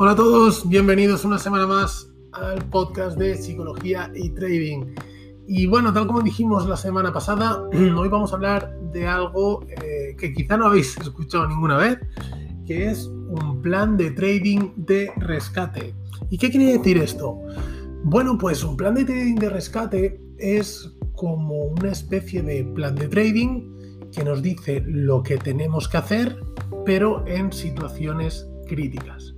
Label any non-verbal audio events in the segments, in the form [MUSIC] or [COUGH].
Hola a todos, bienvenidos una semana más al podcast de psicología y trading. Y bueno, tal como dijimos la semana pasada, [CLEARS THROAT] hoy vamos a hablar de algo eh, que quizá no habéis [LAUGHS] escuchado ninguna vez, que es un plan de trading de rescate. ¿Y qué quiere decir esto? Bueno, pues un plan de trading de rescate es como una especie de plan de trading que nos dice lo que tenemos que hacer, pero en situaciones críticas.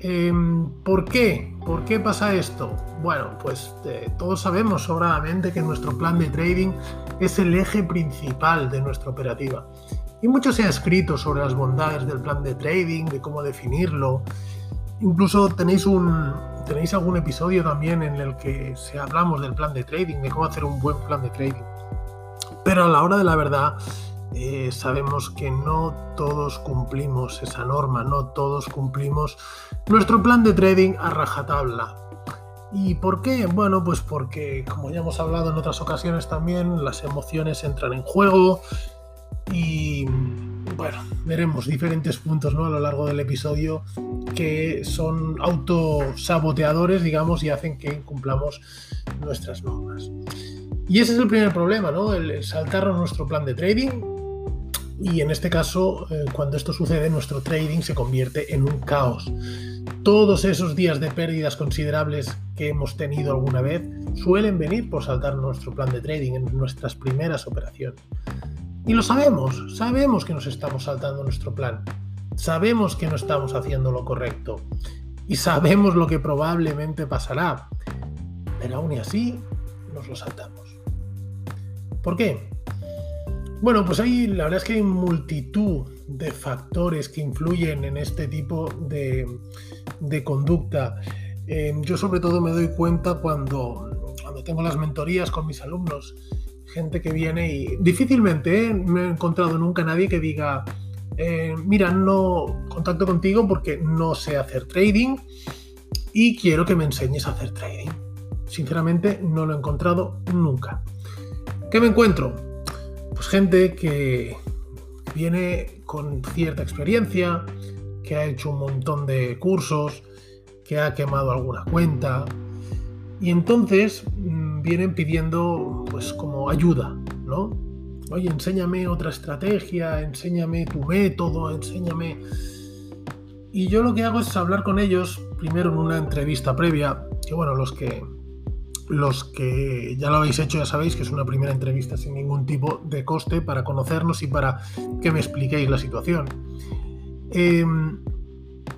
Em, ¿Por qué? ¿Por qué pasa esto? Bueno, pues eh, todos sabemos sobradamente que nuestro plan de trading es el eje principal de nuestra operativa. Y mucho se ha escrito sobre las bondades del plan de trading, de cómo definirlo. Incluso tenéis, un, tenéis algún episodio también en el que se hablamos del plan de trading, de cómo hacer un buen plan de trading. Pero a la hora de la verdad, eh, sabemos que no todos cumplimos esa norma, no todos cumplimos nuestro plan de trading a rajatabla. ¿Y por qué? Bueno, pues porque, como ya hemos hablado en otras ocasiones también, las emociones entran en juego y, bueno, veremos diferentes puntos ¿no? a lo largo del episodio que son autosaboteadores, digamos, y hacen que incumplamos nuestras normas. Y ese es el primer problema, ¿no? El saltarnos nuestro plan de trading y en este caso, eh, cuando esto sucede, nuestro trading se convierte en un caos. Todos esos días de pérdidas considerables que hemos tenido alguna vez suelen venir por saltar nuestro plan de trading en nuestras primeras operaciones. Y lo sabemos, sabemos que nos estamos saltando nuestro plan, sabemos que no estamos haciendo lo correcto y sabemos lo que probablemente pasará, pero aún y así nos lo saltamos. ¿Por qué? Bueno, pues hay, la verdad es que hay multitud de factores que influyen en este tipo de, conducta. Eh, yo sobre todo me doy cuenta cuando, cuando tengo las mentorías con mis alumnos, gente que viene y difícilmente me he encontrado nunca nadie que diga, eh, mira, no contacto contigo porque no sé hacer trading y quiero que me enseñes a hacer trading. Sinceramente no lo he encontrado nunca. ¿Qué me encuentro? Pues gente que viene con cierta experiencia, que ha hecho un montón de cursos, que ha quemado alguna cuenta y entonces mm, vienen pidiendo pues como ayuda, ¿no? Oye, enséñame otra estrategia, enséñame tu método, enséñame... Y yo lo que hago es hablar con ellos primero en una entrevista previa, que bueno, los que los que ya lo habéis hecho ya sabéis que es una primera entrevista sin ningún tipo de coste para conocernos y para que me expliquéis la situación. Em,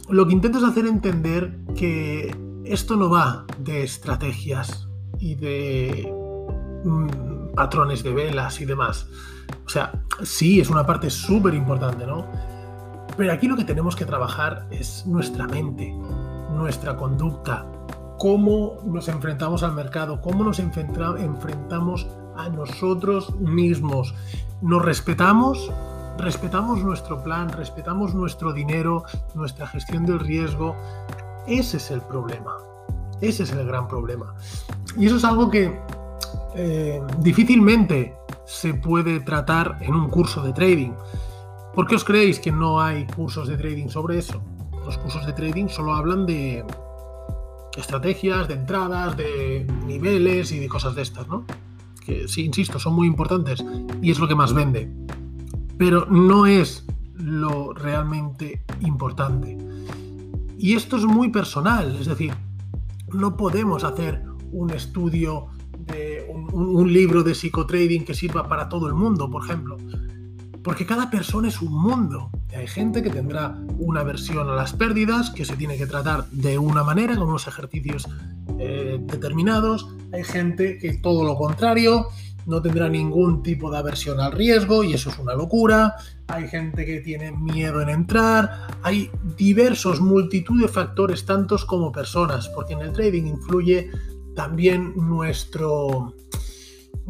lo que intento es hacer entender que esto no va de estrategias y de mm, patrones de velas y demás. O sea, sí, es una parte súper importante, ¿no? Pero aquí lo que tenemos que trabajar es nuestra mente, nuestra conducta, cómo nos enfrentamos al mercado, cómo nos enfrentamos a nosotros mismos. Nos respetamos, respetamos nuestro plan, respetamos nuestro dinero, nuestra gestión del riesgo. Ese es el problema. Ese es el gran problema. Y eso es algo que eh, difícilmente se puede tratar en un curso de trading. ¿Por qué os creéis que no hay cursos de trading sobre eso? Los cursos de trading solo hablan de estrategias, de entradas, de niveles y de cosas de estas, ¿no? Que sí, insisto, son muy importantes y es lo que más vende. Pero no es lo realmente importante. Y esto es muy personal, es decir, no podemos hacer un estudio de un, un libro de psicotrading que sirva para todo el mundo, por ejemplo. Porque cada persona es un mundo. Hay gente que tendrá una versión a las pérdidas, que se tiene que tratar de una manera, con unos ejercicios eh, determinados. Hay gente que todo lo contrario, no tendrá ningún tipo de aversión al riesgo y eso es una locura. Hay gente que tiene miedo en entrar. Hay diversos, multitud de factores, tantos como personas, porque en el trading influye también nuestro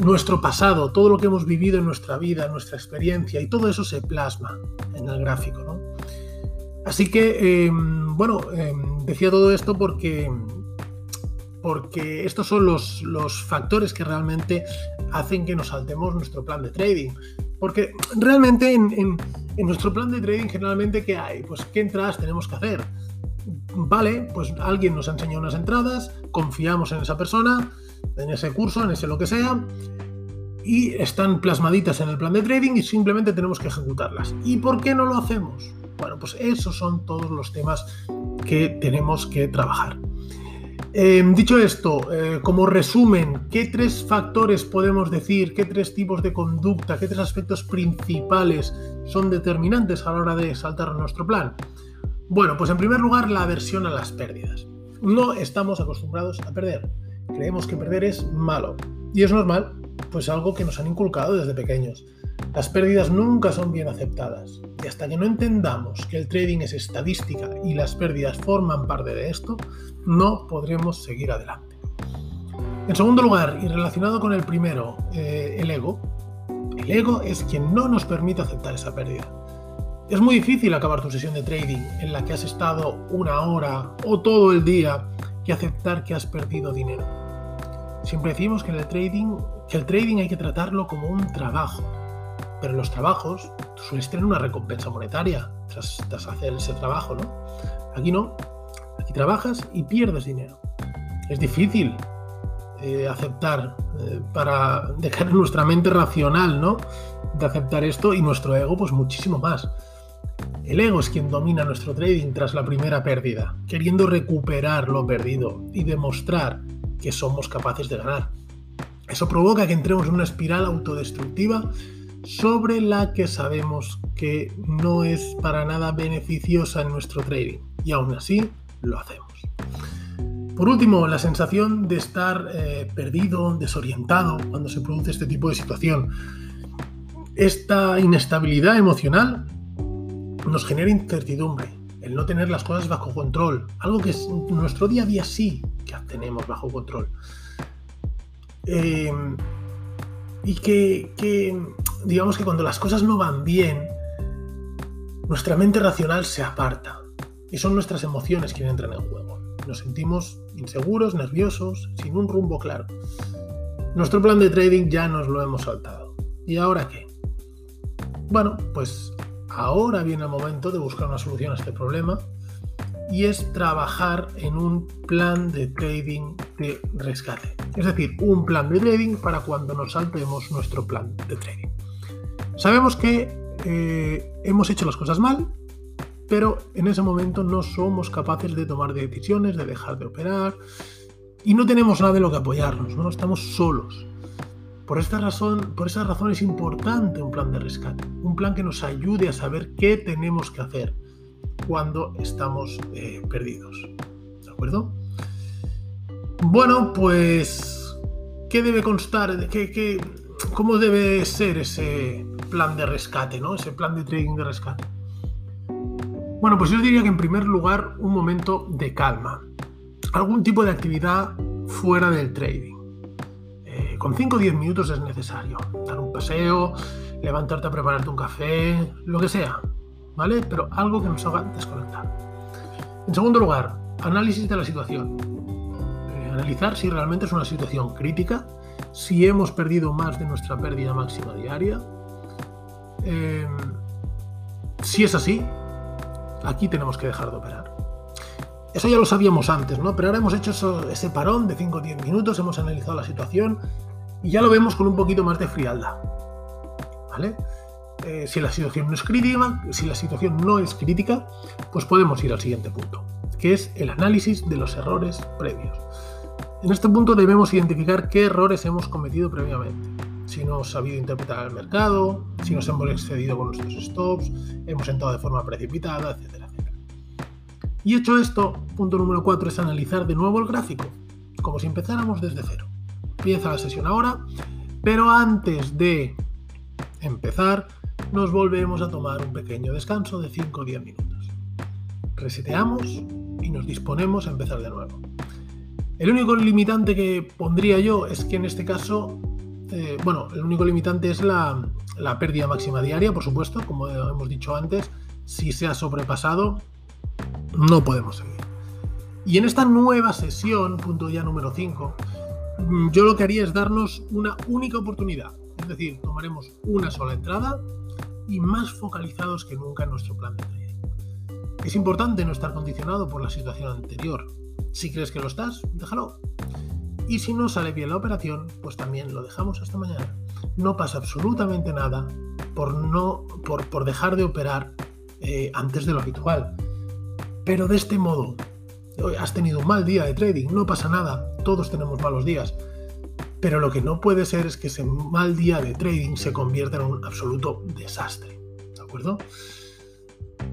nuestro pasado, todo lo que hemos vivido en nuestra vida, nuestra experiencia, y todo eso se plasma en el gráfico. ¿no? Así que, em, bueno, em, decía todo esto porque, porque estos son los, los factores que realmente hacen que nos saltemos nuestro plan de trading. Porque realmente en, en, nuestro plan de trading generalmente, ¿qué hay? Pues qué entradas tenemos que hacer. vale, pues alguien nos ha enseñado unas entradas, confiamos en esa persona, en ese curso, en ese lo que sea, y están plasmaditas en el plan de trading y simplemente tenemos que ejecutarlas. ¿Y por qué no lo hacemos? Bueno, pues esos son todos los temas que tenemos que trabajar. Em, dicho esto, eh, como resumen, ¿qué tres factores podemos decir, qué tres tipos de conducta, qué tres aspectos principales son determinantes a la hora de saltar nuestro plan? Bueno, pues en primer lugar, la aversión a las pérdidas. No estamos acostumbrados a perder. Creemos que perder es malo. Y es normal, pues algo que nos han inculcado desde pequeños. Las pérdidas nunca son bien aceptadas. Y hasta que no entendamos que el trading es estadística y las pérdidas forman parte de esto, no podremos seguir adelante. En segundo lugar, y relacionado con el primero, eh, el ego. El ego es quien no nos permite aceptar esa pérdida. Es muy difícil acabar tu sesión de trading en la que has estado una hora o todo el día y aceptar que has perdido dinero. Siempre decimos que, en el trading, que el trading hay que tratarlo como un trabajo, pero los trabajos sueles tener una recompensa monetaria tras, hacer ese trabajo, ¿no? Aquí no, aquí trabajas y pierdes dinero. Es difícil eh, aceptar eh, para dejar nuestra mente racional, ¿no? De aceptar esto y nuestro ego, pues muchísimo más. El ego es quien domina nuestro trading tras la primera pérdida, queriendo recuperar lo perdido y demostrar que somos capaces de ganar. Eso provoca que entremos en una espiral autodestructiva sobre la que sabemos que no es para nada beneficiosa en nuestro trading y aún así lo hacemos. Por último, la sensación de estar eh, perdido, desorientado cuando se produce este tipo de situación. Esta inestabilidad emocional nos genera incertidumbre, el no tener las cosas bajo control, algo que en nuestro día a día sí que tenemos bajo control. Eh, y que, digamos que cuando las cosas no van bien, nuestra mente racional se aparta y son nuestras emociones quienes entran en juego. Nos sentimos inseguros, nerviosos, sin un rumbo claro. Nuestro plan de trading ya nos lo hemos saltado. ¿Y ahora qué? Bueno, pues ahora viene el momento de buscar una solución a este problema y es trabajar en un plan de trading de rescate. Es decir, un plan de trading para cuando nos saltemos nuestro plan de trading. Sabemos que eh, hemos hecho las cosas mal, pero en ese momento no somos capaces de tomar decisiones, de dejar de operar y no tenemos nada de lo que apoyarnos, no estamos solos. Por esta razón, por esa razón es importante un plan de rescate, un plan que nos ayude a saber qué tenemos que hacer cuando estamos eh, perdidos. ¿De acuerdo? Bueno, pues, ¿qué debe constar? ¿Qué, qué, cómo debe ser ese plan de rescate, ¿no? Ese plan de trading de rescate. Bueno, pues yo diría que en primer lugar un momento de calma. Algún tipo de actividad fuera del trading. Con 5 o 10 minutos es necesario. Dar un paseo, levantarte a prepararte un café, lo que sea. ¿vale? Pero algo que nos haga desconectar. En segundo lugar, análisis de la situación. Eh, analizar si realmente es una situación crítica, si hemos perdido más de nuestra pérdida máxima diaria. Em, si es así, aquí tenemos que dejar de operar. Eso ya lo sabíamos antes, ¿no? Pero ahora hemos hecho ese parón de 5 o 10 minutos, hemos analizado la situación y ya lo vemos con un poquito más de frialdad. ¿Vale? Eh, si la situación no es crítica, si la situación no es crítica, pues podemos ir al siguiente punto, que es el análisis de los errores previos. En este punto debemos identificar qué errores hemos cometido previamente. Si no hemos sabido interpretar el mercado, si nos hemos excedido con nuestros stops, hemos entrado de forma precipitada, etcétera, etcétera. Y hecho esto, punto número 4 es analizar de nuevo el gráfico, como si empezáramos desde cero. Empieza la sesión ahora, pero antes de empezar, nos volvemos a tomar un pequeño descanso de 5 o 10 minutos. Reseteamos y nos disponemos a empezar de nuevo. El único limitante que pondría yo es que en este caso, eh, bueno, el único limitante es la, la pérdida máxima diaria, por supuesto, como hemos dicho antes, si se ha sobrepasado, no podemos seguir. Y en esta nueva sesión, punto ya número 5, yo lo que haría es darnos una única oportunidad. Es decir, tomaremos una sola entrada y más focalizados que nunca en nuestro plan de trading. Es importante no estar condicionado por la situación anterior. Si crees que lo estás, déjalo. Y si no sale bien la operación, pues también lo dejamos hasta mañana. No pasa absolutamente nada por, no, por dejar de operar eh, antes de lo habitual. Pero de este modo, has tenido un mal día de trading, no pasa nada, todos tenemos malos días. Pero lo que no puede ser es que ese mal día de trading se convierta en un absoluto desastre. ¿De acuerdo?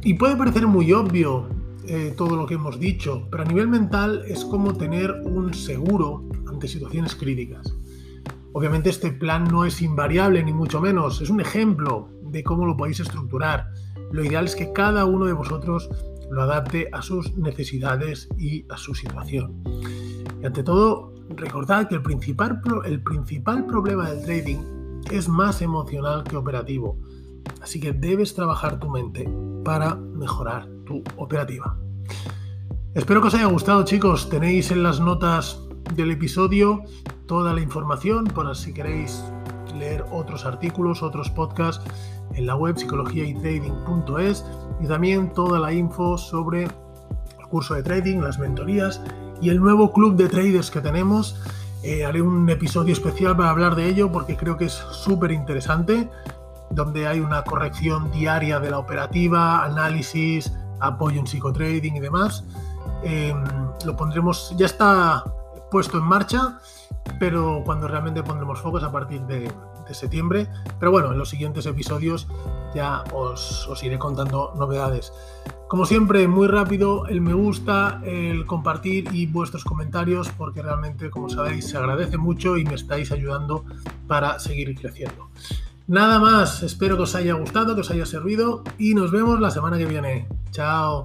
Y puede parecer muy obvio eh, todo lo que hemos dicho, pero a nivel mental es como tener un seguro ante situaciones críticas. Obviamente este plan no es invariable ni mucho menos, es un ejemplo de cómo lo podéis estructurar. Lo ideal es que cada uno de vosotros lo adapte a sus necesidades y a su situación. Y ante todo, recordad que el principal, el principal problema del trading es más emocional que operativo. Así que debes trabajar tu mente para mejorar tu operativa. Espero que os haya gustado chicos. Tenéis en las notas del episodio toda la información para si queréis leer otros artículos, otros podcasts en la web psicologiaytrading.es y también toda la info sobre el curso de trading, las mentorías y el nuevo club de traders que tenemos. Eh, haré un episodio especial para hablar de ello porque creo que es súper interesante, donde hay una corrección diaria de la operativa, análisis, apoyo en psicotrading y demás. Em, lo pondremos, ya está puesto en marcha, pero cuando realmente pondremos focos a partir de, septiembre. Pero bueno, en los siguientes episodios ya os, os, iré contando novedades. Como siempre, muy rápido el me gusta, el compartir y vuestros comentarios, porque realmente, como sabéis, se agradece mucho y me estáis ayudando para seguir creciendo. Nada más, espero que os haya gustado, que os haya servido y nos vemos la semana que viene. Chao.